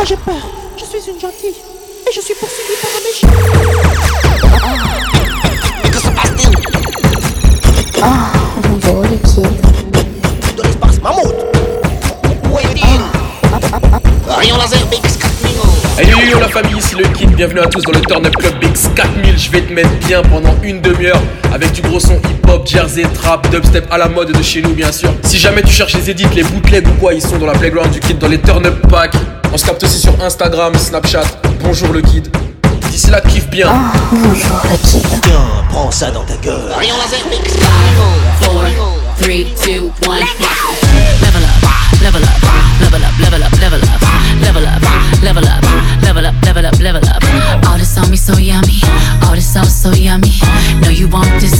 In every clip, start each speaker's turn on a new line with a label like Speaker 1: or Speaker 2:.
Speaker 1: pas j'ai peur. Je suis une gentille. Et je suis poursuivie par un méchant.
Speaker 2: Mais que se passe-t-il?
Speaker 3: Oh, bonjour le kid.
Speaker 2: De l'espace, mammouth. Où est-il? Rayon laser BX4000
Speaker 4: Hey yo yo yo la famille, ici le kid, bienvenue à tous dans le Turn Up Club BX4000 Je vais te mettre bien pendant une demi-heure avec du gros son hip-hop, jersey, trap, dubstep à la mode de chez nous bien sûr. Si jamais tu cherches les edits, les bootlegs ou quoi, ils sont dans la playground du kid, dans les Turn Up Packs On se capte aussi sur Instagram, Snapchat, bonjour le kid D'ici là, kiffe bien
Speaker 3: Bonjour le kid.
Speaker 5: Tiens, prends ça dans ta gueule.
Speaker 2: Rayon laser BX4000
Speaker 6: four, three, two, one. Level up, level up, level up, level up, level up, level up, level up, level up, level up, level up. All this on me so yummy, all this sauce so yummy. You want this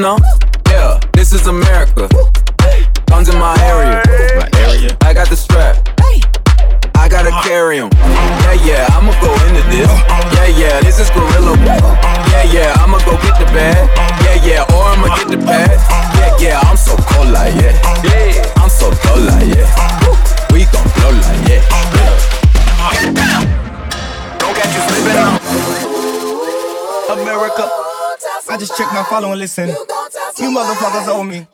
Speaker 7: Now. Yeah, this is America.
Speaker 8: Follow and listen. You motherfuckers owe me.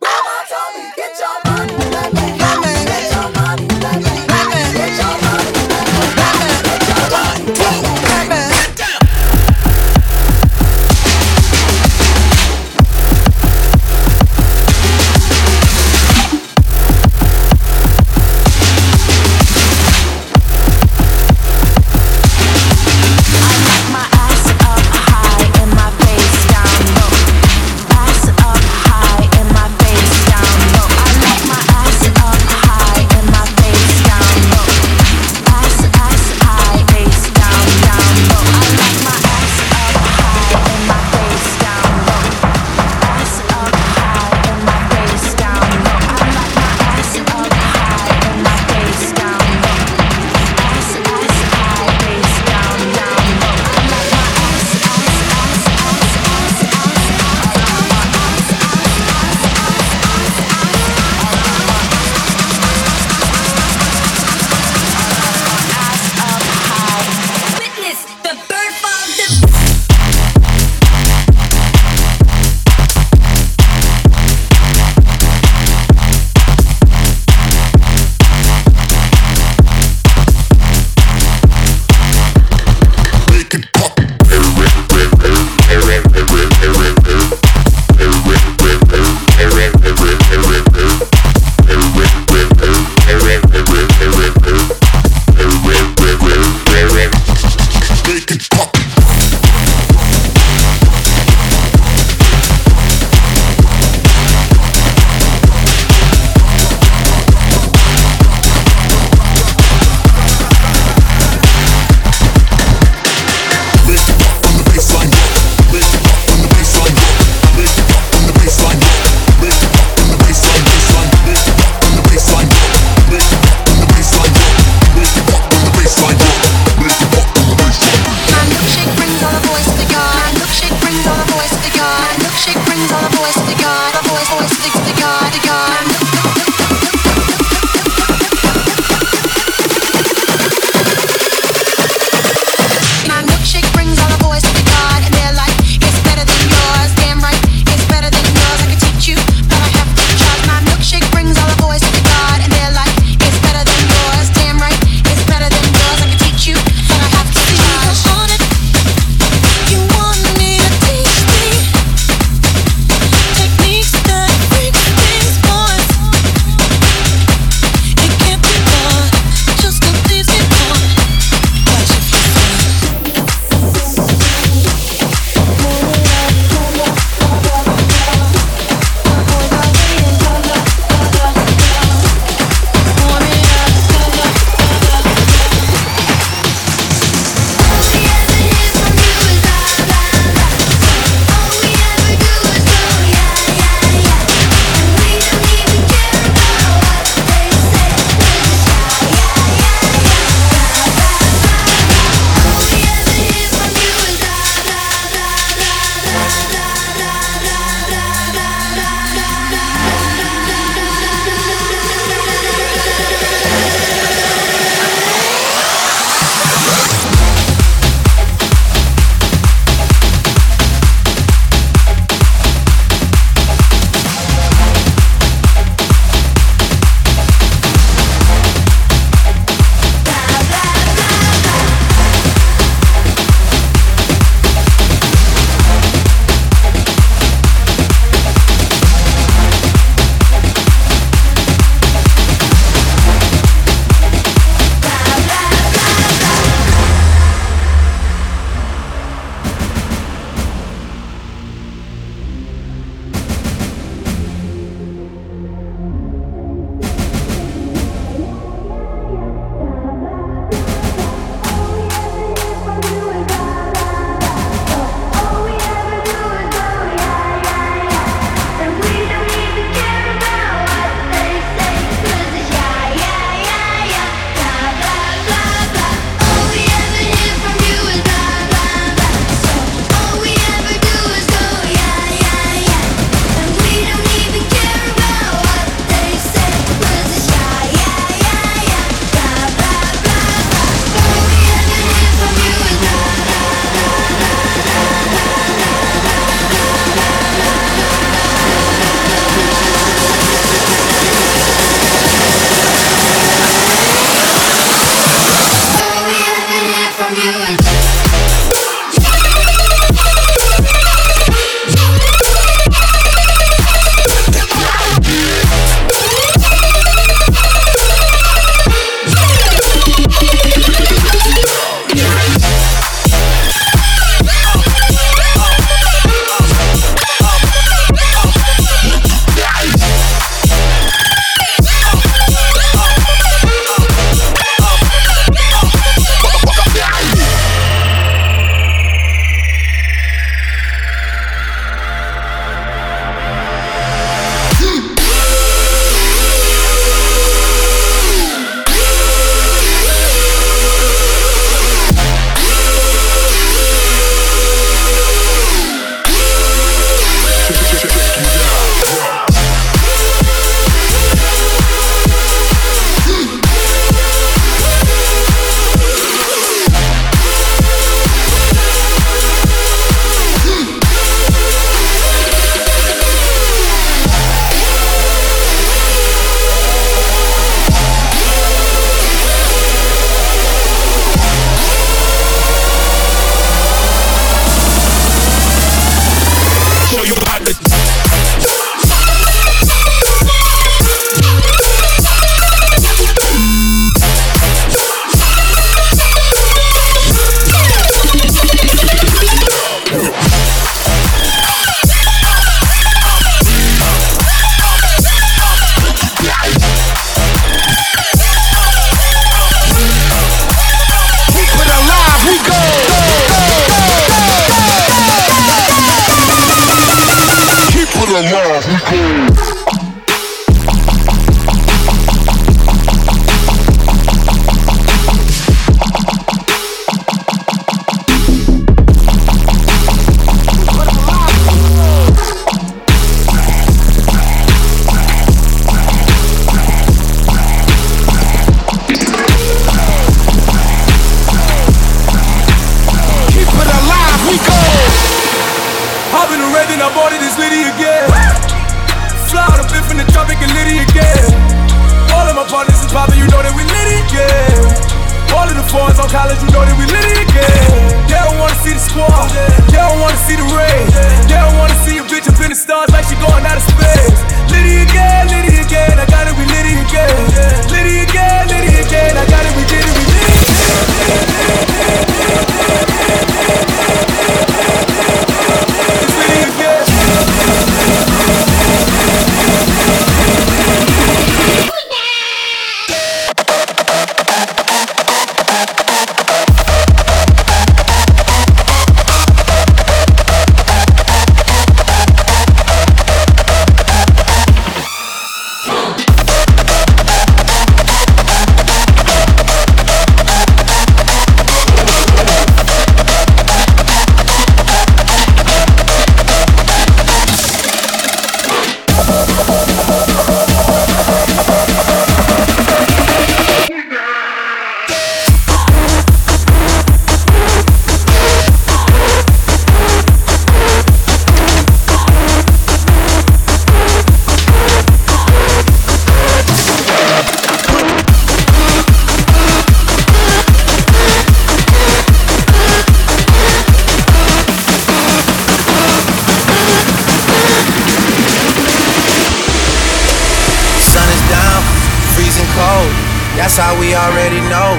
Speaker 9: That's how we already know.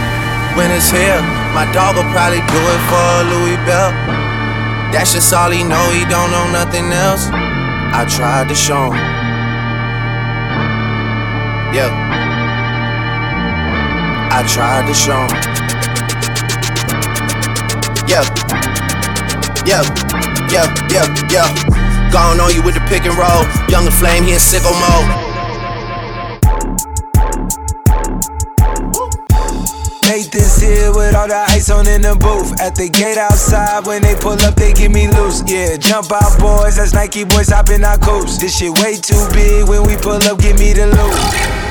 Speaker 9: When it's here, my dog will probably do it for Louis belt. That's just all he know, he don't know nothing else. I tried to show him. Yeah. I tried to show him. Yeah. Yeah. Yeah. Yeah. Yeah. Gone on you with the pick and roll. Young La Flame, he in sicko mode.
Speaker 10: Nathan's here with all the ice on in the booth. At the gate outside, when they pull up, they give me loose. Yeah, jump out, boys. That's Nike boys hopping our coops. This shit way too big. When we pull up, give me the loot.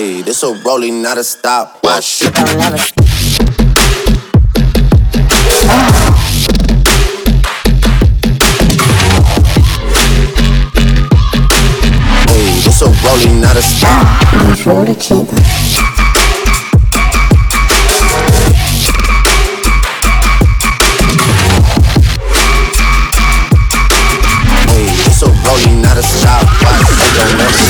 Speaker 9: Hey, this a rolling, not a stop. Watch. Hey, this a rolling, not a stop.
Speaker 3: Kid.
Speaker 9: Hey, this a rolling, not a stop. Watch. Don't never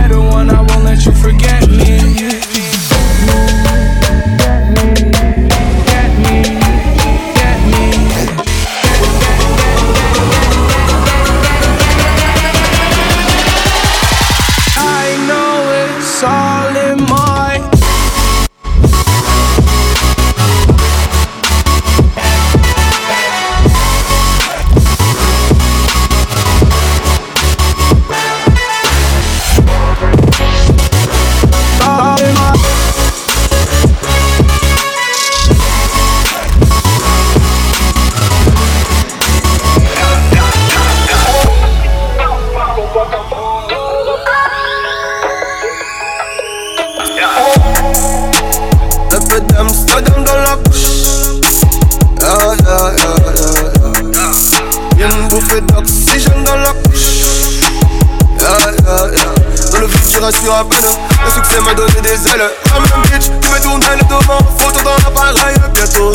Speaker 11: des ailes. La même bitch qui me tourne le devant. Photo dans l'appareil, bientôt.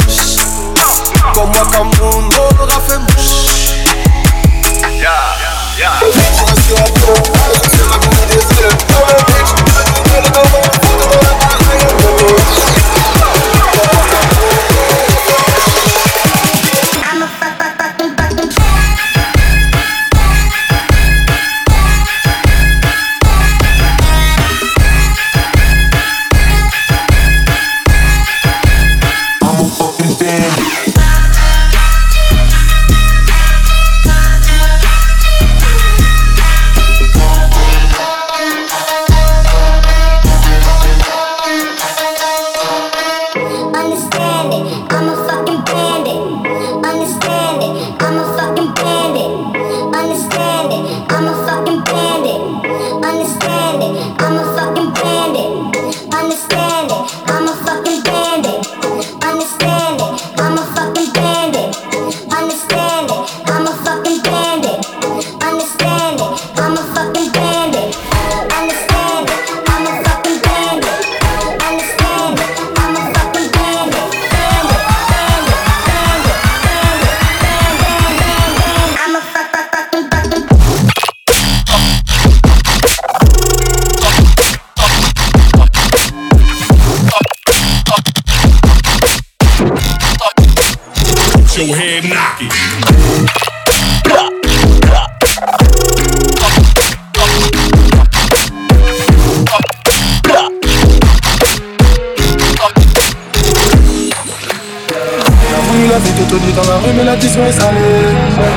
Speaker 11: La
Speaker 8: la vie te te dit dans la rue, mais l'addition est salée.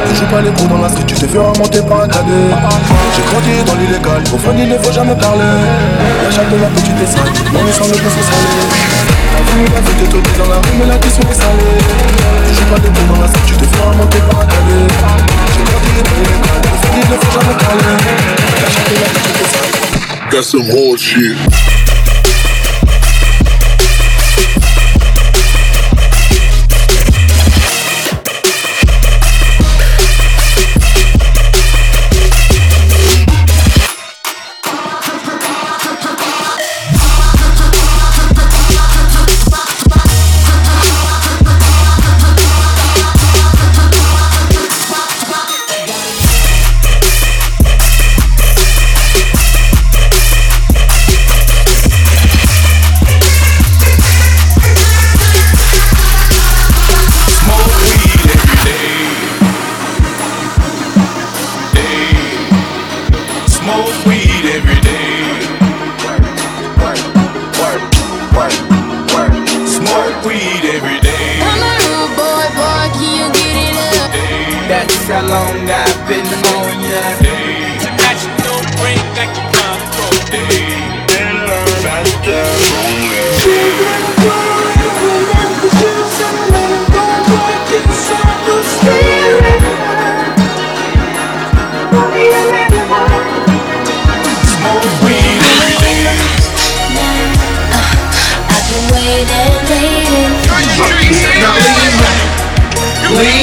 Speaker 8: Tu joues pas les coups dans la street, tu te fais remonter par un cadet. J'ai grandi dans l'illégal, au fond, il ne faut jamais parler. La chatte de la petite est sale, mon sang le se saler. La rue, la vie te te dit dans la rue, mais l'addition est salée. Tu joues pas les coups dans la street, tu te fais remonter par un cadet. J'ai grandi dans l'illégal, au fond, il ne faut jamais parler. La chatte de la petite est sale.
Speaker 12: Got some shit.
Speaker 6: We